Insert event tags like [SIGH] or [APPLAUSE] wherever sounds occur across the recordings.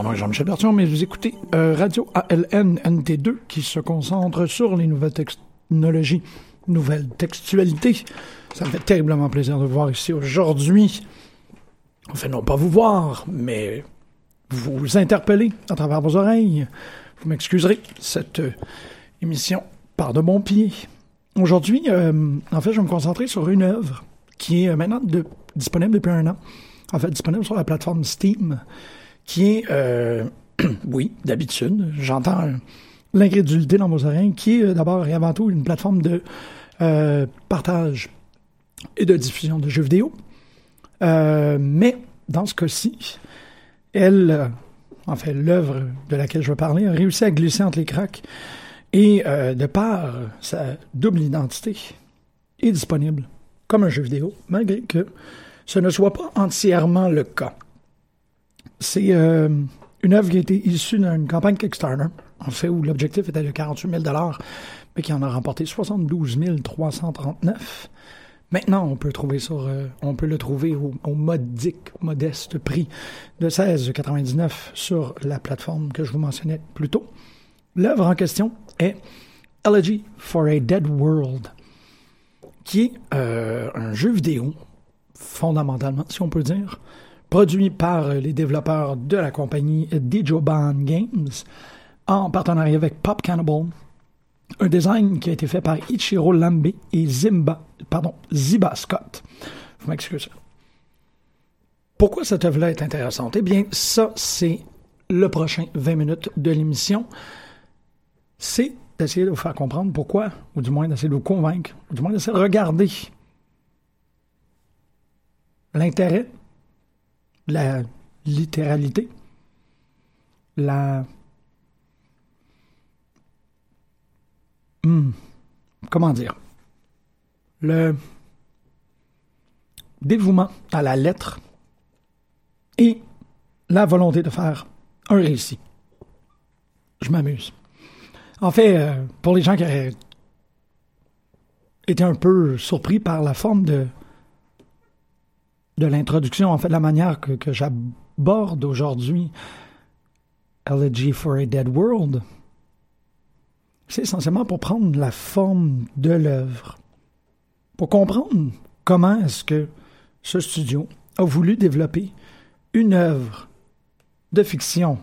Mon nom est Jean-Michel Bertion, mais vous écoutez euh, Radio ALN NT2 qui se concentre sur les nouvelles technologies, nouvelles textualités. Ça me fait terriblement plaisir de vous voir ici aujourd'hui. Enfin, non pas vous voir, mais vous interpeller à travers vos oreilles. Vous m'excuserez, cette euh, émission part de mon pied. Aujourd'hui, euh, en fait, je vais me concentrer sur une œuvre qui est maintenant disponible depuis un an. En fait, disponible sur la plateforme Steam, qui est, euh, [CLEARS THROAT] oui, d'habitude, j'entends l'incrédulité dans vos oreilles, qui est euh, d'abord et avant tout une plateforme de euh, partage et de diffusion de jeux vidéo. Mais dans ce cas-ci, elle, en fait, l'œuvre de laquelle je veux parler, a réussi à glisser entre les cracks et de par sa double identité, est disponible comme un jeu vidéo, malgré que ce ne soit pas entièrement le cas. C'est euh, une œuvre qui a été issue d'une campagne Kickstarter, en fait, où l'objectif était de 48 000 mais qui en a remporté 72 339. Maintenant, on peut, trouver sur, euh, on peut le trouver au, modique, modeste prix de 16,99 sur la plateforme que je vous mentionnais plus tôt. L'œuvre en question est Elegy for a Dead World, qui est euh, un jeu vidéo, fondamentalement, si on peut dire, produit par euh, les développeurs de la compagnie Dijoban Games, en partenariat avec Pop Cannibal, un design qui a été fait par Ichiro Lambe et Zimba, pardon, Ziba Scott. Vous m'excusez. Pourquoi cette œuvre-là est intéressante? Eh bien, ça, c'est le prochain 20 minutes de l'émission. C'est d'essayer de vous faire comprendre pourquoi, ou du moins d'essayer de vous convaincre, ou du moins d'essayer de regarder l'intérêt, la littéralité, la... Hmm, comment dire? Le dévouement à la lettre et la volonté de faire un récit. Je m'amuse. En fait, euh, pour les gens qui auraient été un peu surpris par la forme de, de l'introduction, en fait, la manière que, que j'aborde aujourd'hui Elegy for a Dead World, c'est essentiellement pour prendre la forme de l'œuvre, pour comprendre comment est-ce que ce studio a voulu développer une œuvre de fiction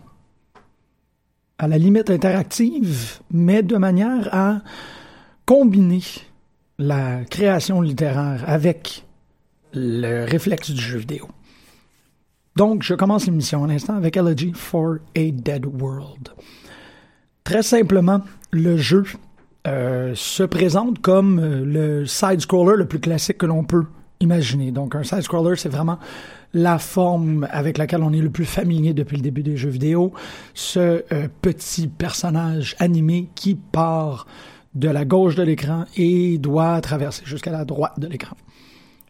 à la limite interactive, mais de manière à combiner la création littéraire avec le réflexe du jeu vidéo. Donc, je commence l'émission à l'instant avec Elegy for a Dead World. Très simplement, le jeu euh, se présente comme euh, le side-scroller le plus classique que l'on peut imaginer. Donc, un side-scroller, c'est vraiment la forme avec laquelle on est le plus familier depuis le début des jeux vidéo. Ce euh, petit personnage animé qui part de la gauche de l'écran et doit traverser jusqu'à la droite de l'écran.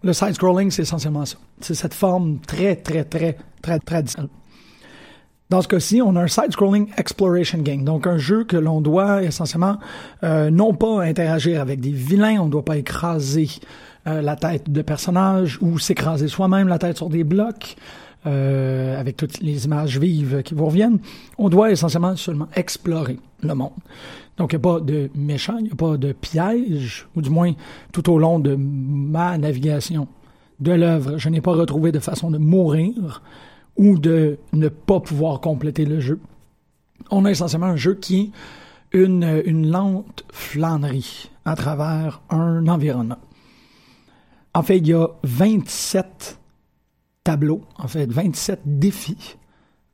Le side-scrolling, c'est essentiellement ça. C'est cette forme très, très, très, très traditionnelle. Dans ce cas-ci, on a un side-scrolling exploration game, donc un jeu que l'on doit essentiellement euh, non pas interagir avec des vilains, on ne doit pas écraser euh, la tête de personnages ou s'écraser soi-même la tête sur des blocs euh, avec toutes les images vives qui vous reviennent. On doit essentiellement seulement explorer le monde. Donc, il n'y a pas de méchant, il n'y a pas de piège, ou du moins tout au long de ma navigation de l'œuvre, je n'ai pas retrouvé de façon de mourir ou de ne pas pouvoir compléter le jeu. On a essentiellement un jeu qui est une, une lente flânerie à travers un environnement. En fait, il y a 27 tableaux, en fait, 27 défis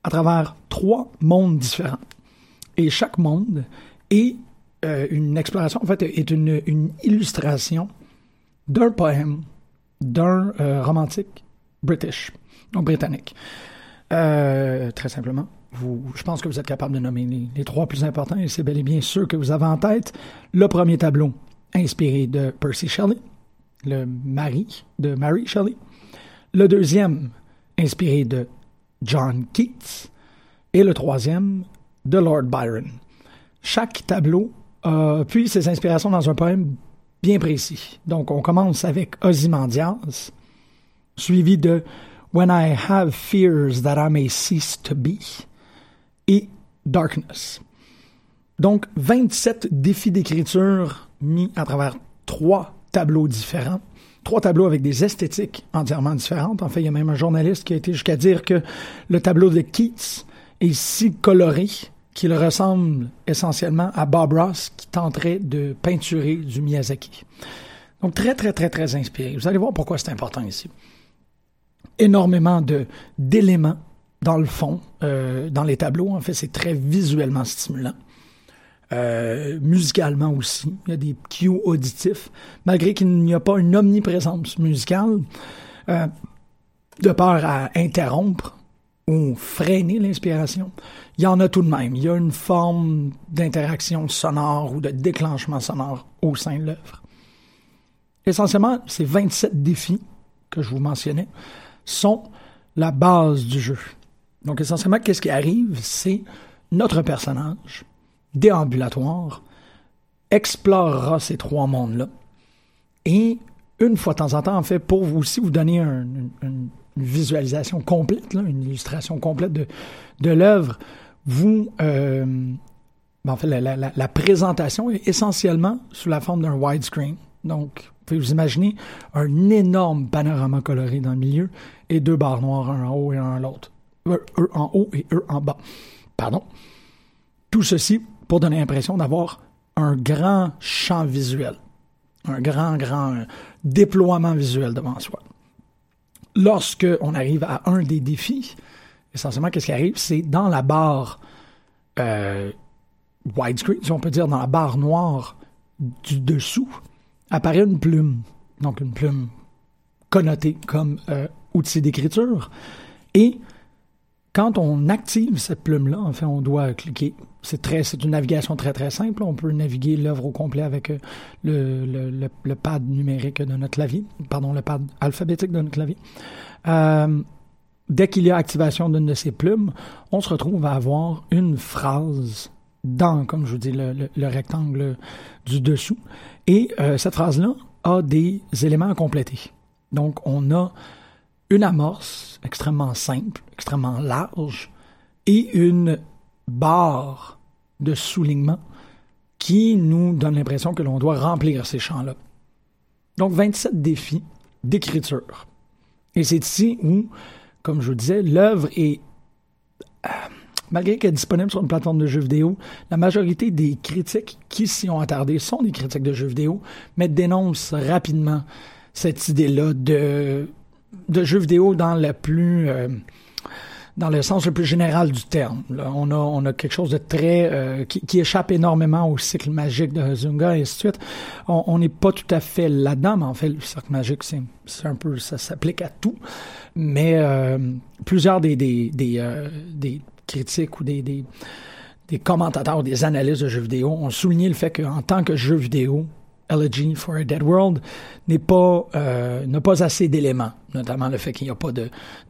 à travers trois mondes différents. Et chaque monde est euh, une exploration, en fait, est une, illustration d'un poème d'un euh, romantique british, donc britannique. Euh, très simplement, je pense que vous êtes capable de nommer les, les trois plus importants et c'est bel et bien ceux que vous avez en tête. Le premier tableau, inspiré de Percy Shelley, le mari de Mary Shelley. Le deuxième, inspiré de John Keats. Et le troisième, de Lord Byron. Chaque tableau a puis ses inspirations dans un poème bien précis. Donc, on commence avec Ozymandias, suivi de When I have fears that I may cease to be et Darkness. Donc, 27 défis d'écriture mis à travers trois tableaux différents. Trois tableaux avec des esthétiques entièrement différentes. En fait, il y a même un journaliste qui a été jusqu'à dire que le tableau de Keats est si coloré qu'il ressemble essentiellement à Bob Ross qui tenterait de peinturer du Miyazaki. Donc très, très, très, très inspiré. Vous allez voir pourquoi c'est important ici. Énormément de d'éléments dans le fond, euh, dans les tableaux. En fait, c'est très visuellement stimulant. Euh, musicalement aussi. Il y a des cues auditifs, malgré qu'il n'y a pas une omniprésence musicale, euh, de peur à interrompre ou freiner l'inspiration, il y en a tout de même. Il y a une forme d'interaction sonore ou de déclenchement sonore au sein de l'œuvre. Essentiellement, ces 27 défis que je vous mentionnais sont la base du jeu. Donc essentiellement, qu'est-ce qui arrive? C'est notre personnage déambulatoire explorera ces trois mondes-là. Et une fois de temps en temps, en fait, pour vous aussi vous donner un, une, visualisation complète, une illustration complète de, de l'œuvre, vous, euh, en fait, la, présentation est essentiellement sous la forme d'un widescreen. Donc, vous pouvez vous imaginer un énorme panorama coloré dans le milieu et deux barres noires, un en haut et un en l'autre. Eux en haut et en bas. Pardon. Tout ceci pour donner l'impression d'avoir un grand champ visuel, un grand, grand déploiement visuel devant soi. Lorsque on arrive à un des défis, essentiellement, qu'est-ce qui arrive? C'est dans la barre euh, widescreen, si on peut dire, dans la barre noire du dessous, apparaît une plume. Donc une plume connotée comme euh, outil d'écriture. Et quand on active cette plume-là, en fait, on doit cliquer. C'est très, c'est une navigation très très simple. On peut naviguer l'œuvre au complet avec euh, le, le, le, pad numérique de notre clavier, pardon, le pad alphabétique de notre clavier. Euh, dès qu'il y a activation d'une de ces plumes, on se retrouve à avoir une phrase dans, comme je vous dis, le, le rectangle du dessous. Et euh, cette phrase-là a des éléments à compléter. Donc, on a une amorce extrêmement simple, extrêmement large, et une barre de soulignement qui nous donne l'impression que l'on doit remplir ces champs-là. Donc 27 défis d'écriture. Et c'est ici où, comme je vous disais, l'œuvre est, euh, malgré qu'elle est disponible sur une plateforme de jeux vidéo, la majorité des critiques qui s'y ont attardé sont des critiques de jeux vidéo, mais dénoncent rapidement cette idée-là de de jeux vidéo dans la plus euh, dans le sens le plus général du terme. On a on a quelque chose de très euh, qui, qui, échappe énormément au cycle magique de Zunga et ainsi de suite. On n'est pas tout à fait là-dedans, mais en fait le cycle magique c'est c'est un peu ça s'applique à tout. Mais euh, plusieurs des des des, critiques ou des, des des commentateurs des analystes de jeux vidéo ont souligné le fait qu'en tant que jeu vidéo, Elegy for a Dead World n'est pas euh, n'a pas assez d'éléments, notamment le fait qu'il n'y a pas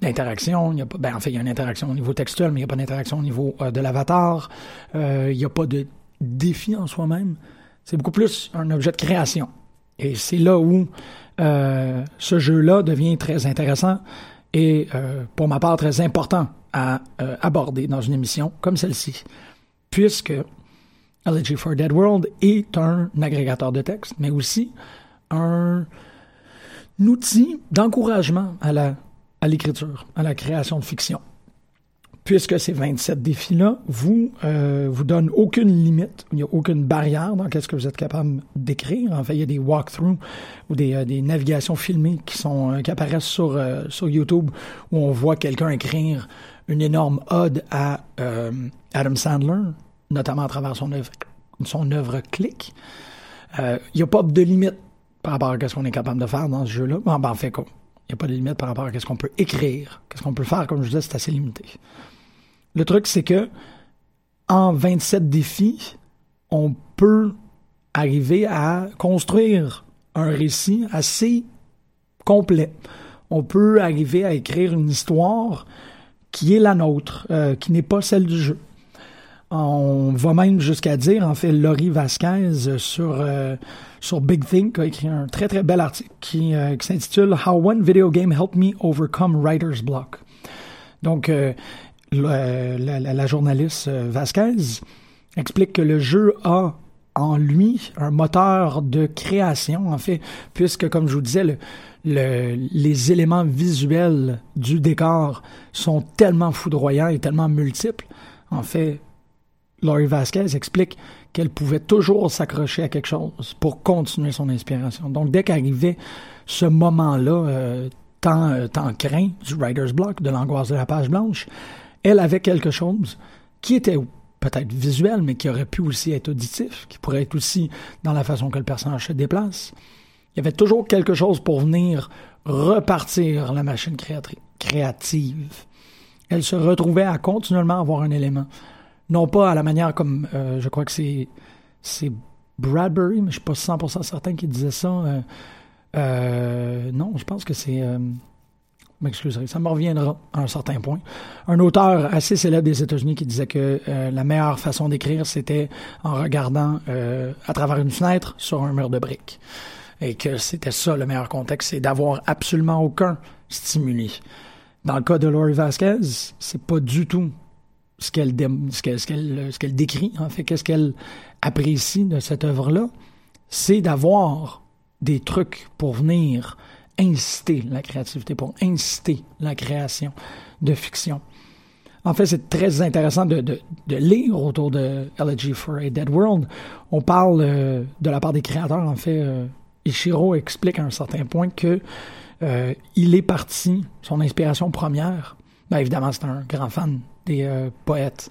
d'interaction, il a pas ben en fait il y a une interaction au niveau textuel, mais il n'y a pas d'interaction au niveau euh, de l'avatar, euh, il n'y a pas de défi en soi-même. C'est beaucoup plus un objet de création. Et c'est là où ce jeu-là devient très intéressant et pour ma part très important à aborder dans une émission comme celle-ci, puisque Elegy for Dead World est un agrégateur de texte, mais aussi un, outil d'encouragement à la à l'écriture, à la création de fiction. Puisque ces 27 défis-là vous euh, vous donnent aucune limite, il n'y a aucune barrière dans qu'est-ce que vous êtes capable d'écrire. En fait, il y a des walkthroughs ou des, euh, des navigations filmées qui sont euh, qui apparaissent sur euh, sur YouTube où on voit quelqu'un écrire une énorme ode à Adam Sandler notamment à travers son œuvre, son œuvre Click. Il n'y a pas de limite par rapport à ce qu'on est capable de faire dans ce jeu-là. Ben, en fait, il n'y a pas de limite par rapport à ce qu'on peut écrire. Qu'est-ce qu'on peut faire, comme je disais, c'est assez limité. Le truc, c'est que en 27 défis, on peut arriver à construire un récit assez complet. On peut arriver à écrire une histoire qui est la nôtre, euh, qui n'est pas celle du jeu. On va même jusqu'à dire, en fait, Laurie Vasquez sur, euh, sur Big Think a écrit un très très bel article qui, euh, qui s'intitule How One Video Game Helped Me Overcome Writer's Block. Donc, la, journaliste Vasquez explique que le jeu a en lui un moteur de création, en fait, puisque, comme je vous disais, le, les éléments visuels du décor sont tellement foudroyants et tellement multiples. En fait, Laurie Vasquez explique qu'elle pouvait toujours s'accrocher à quelque chose pour continuer son inspiration. Donc, dès qu'arrivait ce moment-là, euh, tant, euh, tant craint du writer's block, de l'angoisse de la page blanche, elle avait quelque chose qui était peut-être visuel, mais qui aurait pu aussi être auditif, qui pourrait être aussi dans la façon que le personnage se déplace. Il y avait toujours quelque chose pour venir repartir la machine créative. Elle se retrouvait à continuellement avoir un élément. Non pas à la manière comme, euh, je crois que c'est, c'est Bradbury, mais je suis pas 100% certain qu'il disait ça. Euh, euh, non, je pense que c'est... m'excuserai, ça me reviendra à un certain point. Un auteur assez célèbre des États-Unis qui disait que la meilleure façon d'écrire, c'était en regardant à travers une fenêtre sur un mur de briques et que c'était ça le meilleur contexte, c'est d'avoir absolument aucun stimuli. Dans le cas de Laurie Vasquez, c'est pas du tout ce qu'elle ce décrit en fait qu'est-ce qu'elle apprécie de cette œuvre-là, c'est d'avoir des trucs pour venir inciter la créativité, pour inciter la création de fiction. En fait, c'est très intéressant de, lire autour de Elegy for a Dead World. On parle euh, de la part des créateurs, en fait, euh, Ishiro explique à un certain point que euh, il est parti, son inspiration première, ben évidemment c'est un grand fan des euh, poètes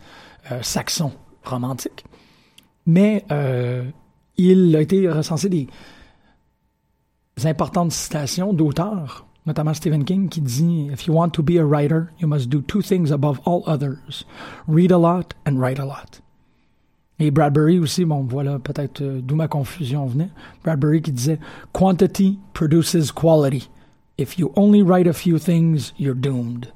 euh, saxons romantiques, mais il a été recensé des importantes citations d'auteurs, notamment Stephen King, qui dit If you want to be a writer, you must do two things above all others read a lot and write a lot. Et Bradbury aussi, bon, voilà peut-être euh, d'où ma confusion venait. Bradbury qui disait Quantity produces quality. If you only write a few things, you're doomed.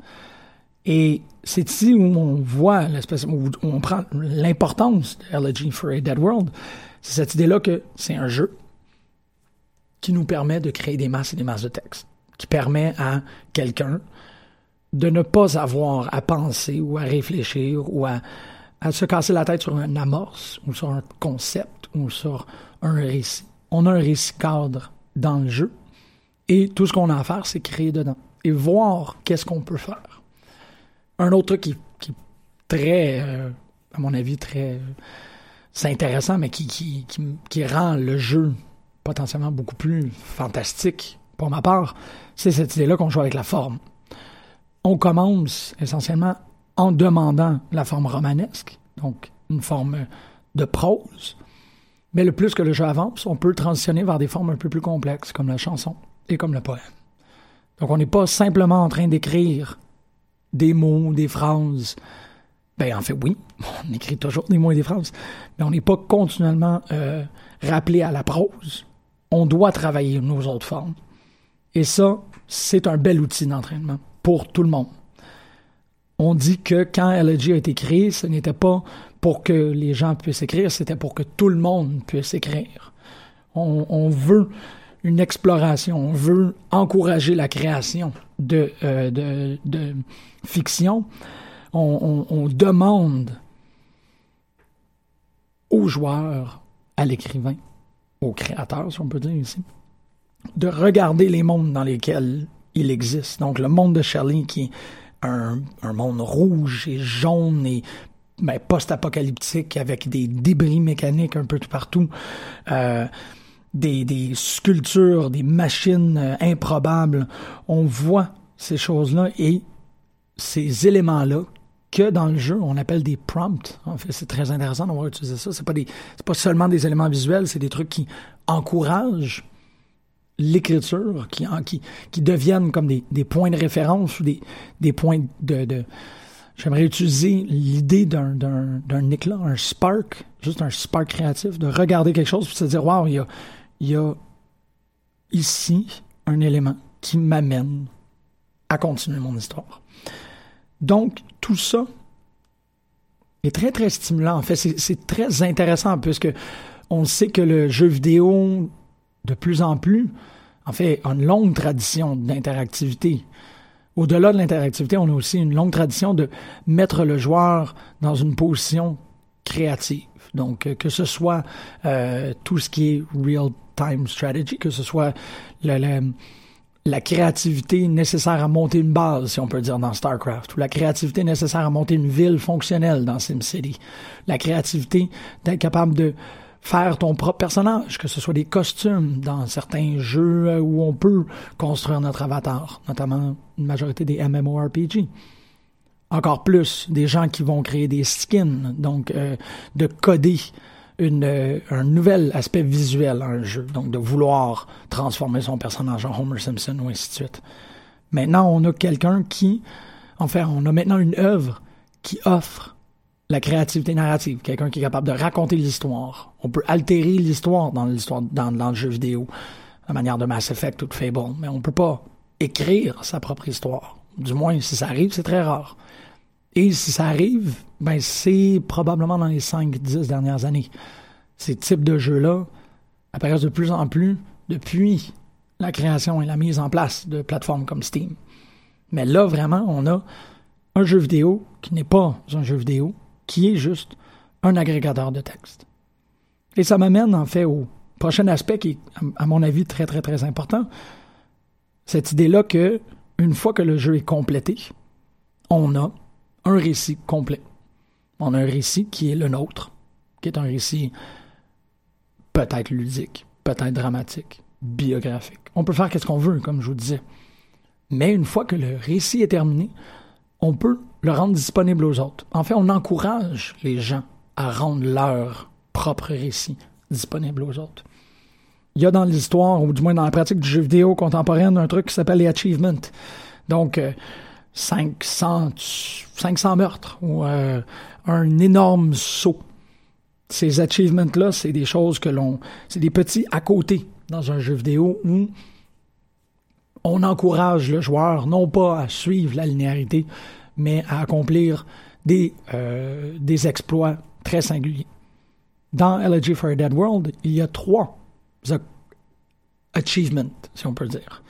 Et c'est ici où on voit l'espèce, où on prend l'importance de for a Dead World. C'est cette idée-là que c'est un jeu qui nous permet de créer des masses et des masses de texte, qui permet à quelqu'un de ne pas avoir à penser ou à réfléchir ou à à se casser la tête sur un amorce ou sur un concept ou sur un récit. On a un récit cadre dans le jeu et tout ce qu'on a à faire, c'est créer dedans et voir qu'est-ce qu'on peut faire. Un autre truc qui, est très, euh, à mon avis, très c'est intéressant, mais qui, qui rend le jeu potentiellement beaucoup plus fantastique pour ma part, c'est cette idée-là qu'on joue avec la forme. On commence essentiellement en demandant la forme romanesque, donc une forme de prose. Mais le plus que le jeu avance, on peut transitionner vers des formes un peu plus complexes, comme la chanson et comme le poème. Donc on n'est pas simplement en train d'écrire des mots, des phrases. Ben en fait oui, on écrit toujours des mots et des phrases, mais on n'est pas continuellement euh, rappelé à la prose. On doit travailler nos autres formes. Et ça, c'est un bel outil d'entraînement pour tout le monde on dit que quand Elegy a été créé, ce n'était pas pour que les gens puissent écrire, c'était pour que tout le monde puisse écrire. On, veut une exploration, on veut encourager la création de, euh, de, fiction. On, demande aux joueurs, à l'écrivain, au créateur, si on peut dire ici, de regarder les mondes dans lesquels il existe. Donc le monde de Shelley qui un, monde rouge et jaune et ben, post-apocalyptique avec des débris mécaniques un peu tout partout, euh, des, sculptures, des machines euh, improbables. On voit ces choses-là et ces éléments-là que dans le jeu, on appelle des prompts. En fait, c'est très intéressant d'avoir utilisé ça. C'est pas des, pas seulement des éléments visuels, c'est des trucs qui encouragent l'écriture, qui, qui, qui deviennent comme des, points de référence ou des, des points de, J'aimerais utiliser l'idée d'un, d'un, éclat, un spark, juste un spark créatif, de regarder quelque chose et se dire, wow, il y a, il y a ici un élément qui m'amène à continuer mon histoire. Donc, tout ça est très, très stimulant. En fait, c'est très intéressant puisque on sait que le jeu vidéo, de plus en plus, en fait, a une longue tradition d'interactivité. Au-delà de l'interactivité, on a aussi une longue tradition de mettre le joueur dans une position créative. Donc, euh, que ce soit euh, tout ce qui est real-time strategy, que ce soit la créativité nécessaire à monter une base, si on peut dire, dans StarCraft, ou la créativité nécessaire à monter une ville fonctionnelle dans SimCity, la créativité d'être capable de faire ton propre personnage, que ce soit des costumes dans certains jeux euh, où on peut construire notre avatar, notamment une majorité des MMORPG. Encore plus, des gens qui vont créer des skins, donc euh, de coder une, euh, un nouvel aspect visuel à un jeu, donc de vouloir transformer son personnage en Homer Simpson ou ainsi de suite. Maintenant, on a quelqu'un qui, enfin, on a maintenant une œuvre qui offre la créativité narrative, quelqu'un qui est capable de raconter l'histoire. On peut altérer l'histoire dans l'histoire dans, le jeu vidéo, à la manière de Mass Effect ou de Fable, mais on peut pas écrire sa propre histoire. Du moins, si ça arrive, c'est très rare. Et si ça arrive, ben c'est probablement dans les 5-10 dernières années. Ces types de jeux-là apparaissent de plus en plus depuis la création et la mise en place de plateformes comme Steam. Mais là, vraiment, on a un jeu vidéo qui n'est pas un jeu vidéo, qui est juste un agrégateur de texte. Et ça m'amène en fait au prochain aspect qui est, à mon avis, très, très, très important. Cette idée-là que, une fois que le jeu est complété, on a un récit complet. On a un récit qui est le nôtre, qui est un récit peut-être ludique, peut-être dramatique, biographique. On peut faire ce qu'on veut, comme je vous disais. Mais une fois que le récit est terminé, on peut le rendre disponible aux autres. En fait, on encourage les gens à rendre leur propre récit disponible aux autres. Il y a dans l'histoire, ou du moins dans la pratique du jeu vidéo contemporaine, un truc qui s'appelle les achievements. Donc, euh, 500, 500 meurtres ou euh, un énorme saut. Ces achievements-là, c'est des choses que l'on... C'est des petits à côté dans un jeu vidéo où on encourage le joueur non pas à suivre la linéarité, mais à accomplir des, euh, des exploits très singuliers. Dans Elegy for a Dead World, il y a trois achievements, si on peut dire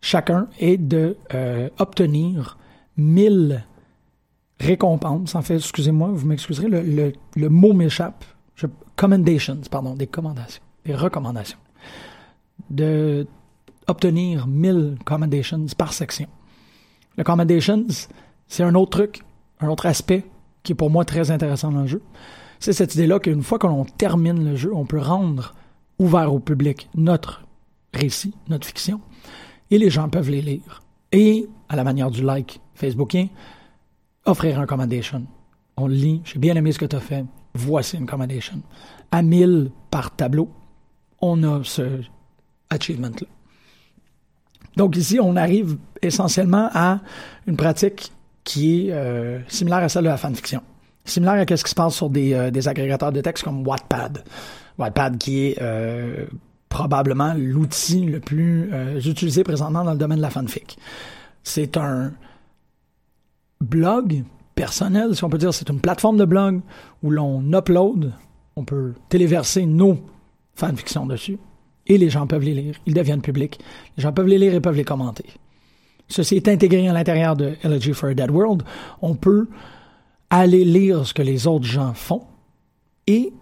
chacun est de euh, obtenir 1000 récompenses. En fait, excusez-moi, vous m'excuserez, le, le, mot m'échappe. commendations, pardon, des recommandations, des recommandations. De obtenir 1000 commendations par section. Le commendations, c'est un autre truc, un autre aspect qui est pour moi très intéressant dans le jeu. C'est cette idée-là qu'une fois que l'on termine le jeu, on peut rendre ouvert au public notre récit, notre fiction, et les gens peuvent les lire. Et, à la manière du like facebookien, offrir un commendation. On lit, j'ai bien aimé ce que tu as fait, voici une commendation. À 1000 par tableau, on a ce achievement-là. Donc ici, on arrive essentiellement à une pratique qui est euh, similaire à celle de la fanfiction. Similaire à ce qui se passe sur des, euh, des agrégateurs de texte comme Wattpad. Wattpad qui est euh, probablement l'outil le plus euh, utilisé présentement dans le domaine de la fanfic. C'est un blog personnel, si on peut dire, c'est une plateforme de blog où l'on upload, on peut téléverser nos fanfictions dessus, et les gens peuvent les lire, ils deviennent publics. Les gens peuvent les lire et peuvent les commenter. Ceci est intégré à l'intérieur de Elegy for a Dead World. On peut aller lire ce que les autres gens font et,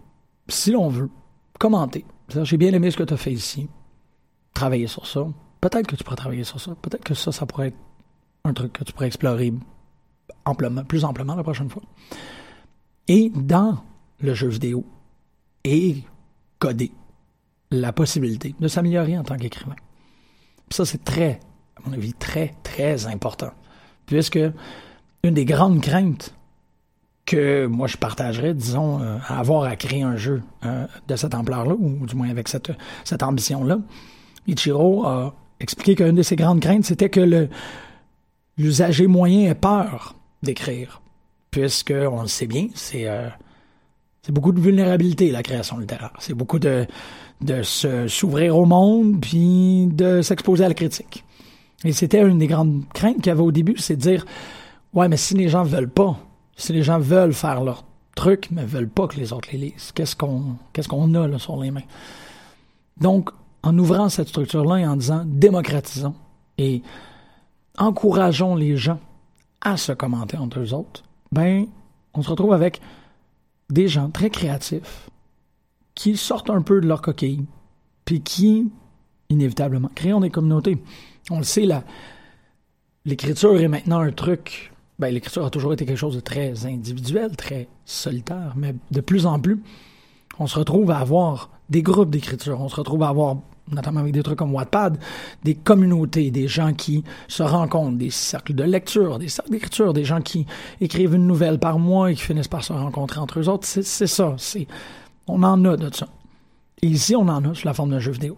si l'on veut, commenter. J'ai bien aimé ce que tu as fait ici. Travailler sur ça. Peut-être que tu pourrais travailler sur ça. Peut-être que ça, ça pourrait être un truc que tu pourrais explorer amplement, plus amplement la prochaine fois. Et dans le jeu vidéo, et coder la possibilité de s'améliorer en tant qu'écrivain. Ça, c'est très, à mon avis, très, très important. Puisque une des grandes craintes que moi je partagerais, disons, euh, à avoir à créer un jeu euh, de cette ampleur-là, ou du moins avec cette, cette ambition-là. Ichiro a expliqué qu'une de ses grandes craintes, c'était que l'usager moyen ait peur d'écrire, puisque on le sait bien, c'est euh, beaucoup de vulnérabilité la création littéraire, c'est beaucoup de de s'ouvrir au monde puis de s'exposer à la critique. Et c'était une des grandes craintes qu'il y avait au début, c'est de dire ouais, mais si les gens veulent pas si les gens veulent faire leur truc, mais veulent pas que les autres les lisent, qu'est-ce qu'on qu'est-ce qu'on a là, sur les mains? Donc, en ouvrant cette structure-là et en disant démocratisons et encourageons les gens à se commenter entre eux autres, ben, on se retrouve avec des gens très créatifs qui sortent un peu de leur coquille, puis qui, inévitablement, créent des communautés. On le sait, l'écriture est maintenant un truc ben, l'écriture a toujours été quelque chose de très individuel, très solitaire, mais de plus en plus, on se retrouve à avoir des groupes d'écriture, on se retrouve à avoir, notamment avec des trucs comme Wattpad, des communautés, des gens qui se rencontrent, des cercles de lecture, des cercles d'écriture, des gens qui écrivent une nouvelle par mois et qui finissent par se rencontrer entre eux autres. C'est ça, c'est, on en a de ça. Et ici, on en a sous la forme d'un jeu vidéo.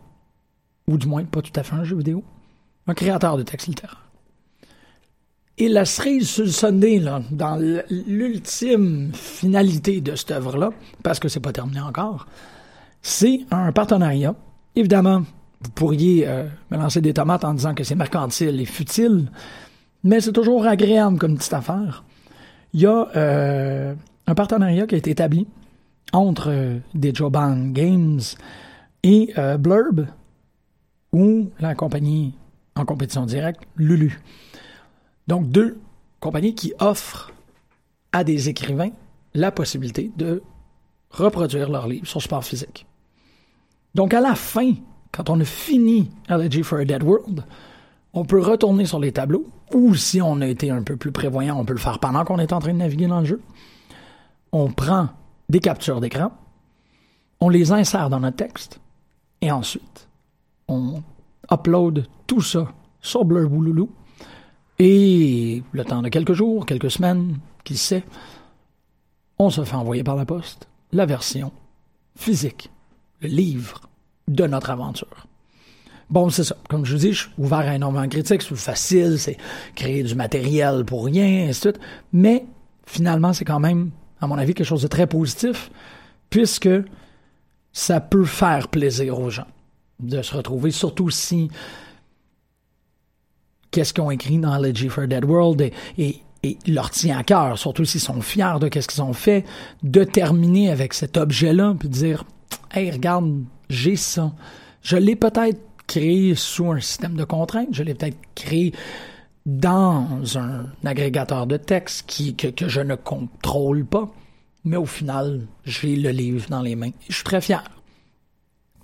Ou du moins, pas tout à fait un jeu vidéo. Un créateur de texte littéraire. Et la cerise sur le Sunday, là, dans l'ultime finalité de cette œuvre-là, parce que c'est pas terminé encore, c'est un partenariat. Évidemment, vous pourriez euh, me lancer des tomates en disant que c'est mercantile et futile, mais c'est toujours agréable comme petite affaire. Il y a euh, un partenariat qui a été établi entre euh, Digiban Games et Blurb, ou la compagnie en compétition directe, Lulu. Donc, deux compagnies qui offrent à des écrivains la possibilité de reproduire leurs livres sur support physique. Donc, à la fin, quand on a fini Elegy for a Dead World, on peut retourner sur les tableaux, ou si on a été un peu plus prévoyant, on peut le faire pendant qu'on est en train de naviguer dans le jeu. On prend des captures d'écran, on les insère dans notre texte, et ensuite, on upload tout ça sur Blur Bouloulou, et le temps de quelques jours, quelques semaines, qui sait, on se fait envoyer par la poste la version physique, le livre de notre aventure. Bon, c'est ça. Comme je vous dis, je suis ouvert à énormément de critiques. C'est facile, c'est créer du matériel pour rien, et ainsi. Mais finalement, c'est quand même, à mon avis, quelque chose de très positif, puisque ça peut faire plaisir aux gens de se retrouver, surtout si qu'est-ce qu'ils ont écrit dans Elegy for Dead World et, leur tient à cœur, surtout s'ils sont fiers de qu'est-ce qu'ils ont fait, de terminer avec cet objet-là, puis de dire, hey, regarde, j'ai ça. Je l'ai peut-être créé sous un système de contraintes, je l'ai peut-être créé dans un agrégateur de texte qui, que, que je ne contrôle pas, mais au final, j'ai le livre dans les mains. Et je suis très fier.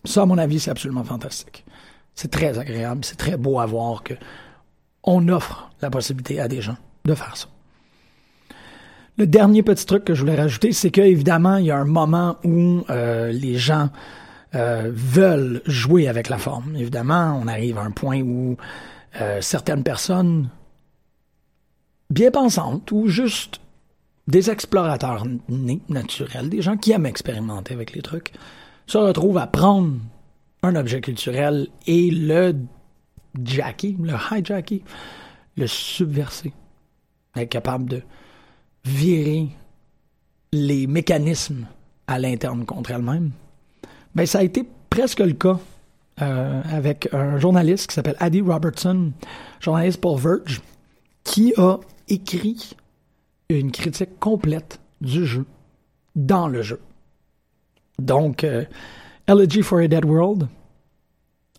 Ça, à mon avis, c'est absolument fantastique. C'est très agréable, c'est très beau à voir que on offre la possibilité à des gens de faire ça. Le dernier petit truc que je voulais rajouter, c'est qu'évidemment, il y a un moment où euh, les gens euh, veulent jouer avec la forme. Évidemment, on arrive à un point où euh, certaines personnes bien pensantes ou juste des explorateurs naturels, des gens qui aiment expérimenter avec les trucs, se retrouvent à prendre un objet culturel et le Jackie, le hijacker, le subverser, être capable de virer les mécanismes à l'interne contre elle-même, ben ça a été presque le cas euh, avec un journaliste qui s'appelle Addy Robertson, journaliste pour Verge, qui a écrit une critique complète du jeu dans le jeu. Donc, euh, Elegy for a Dead World,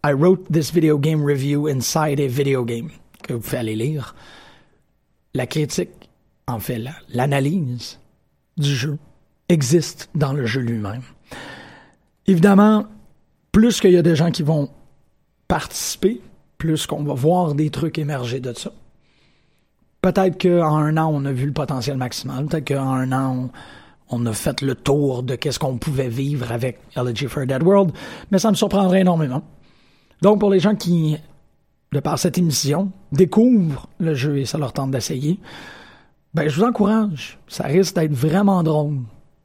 I wrote this video game review inside a video game, que vous pouvez aller lire. La critique, en fait, l'analyse du jeu existe dans le jeu lui-même. Évidemment, plus qu'il y a des gens qui vont participer, plus qu'on va voir des trucs émerger de ça. Peut-être qu'en un an, on a vu le potentiel maximal. Peut-être qu'en un an, on, a fait le tour de qu'est-ce qu'on pouvait vivre avec Elegy for a Dead World. Mais ça me surprendrait énormément. Donc, pour les gens qui, de par cette émission, découvrent le jeu et ça leur tente d'essayer, ben, je vous encourage. Ça risque d'être vraiment drôle.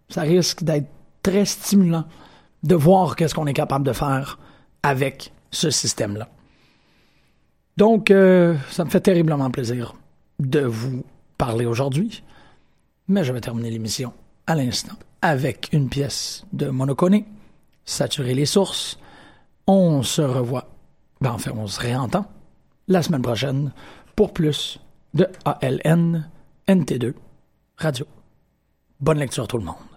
Ça risque d'être très stimulant de voir qu'est-ce qu'on est capable de faire avec ce système-là. Donc, euh, ça me fait terriblement plaisir de vous parler aujourd'hui, mais je vais terminer l'émission à l'instant avec une pièce de Monocone, Saturer les sources. On se revoit, enfin, on se réentend la semaine prochaine pour plus de ALN NT2 Radio. Bonne lecture à tout le monde.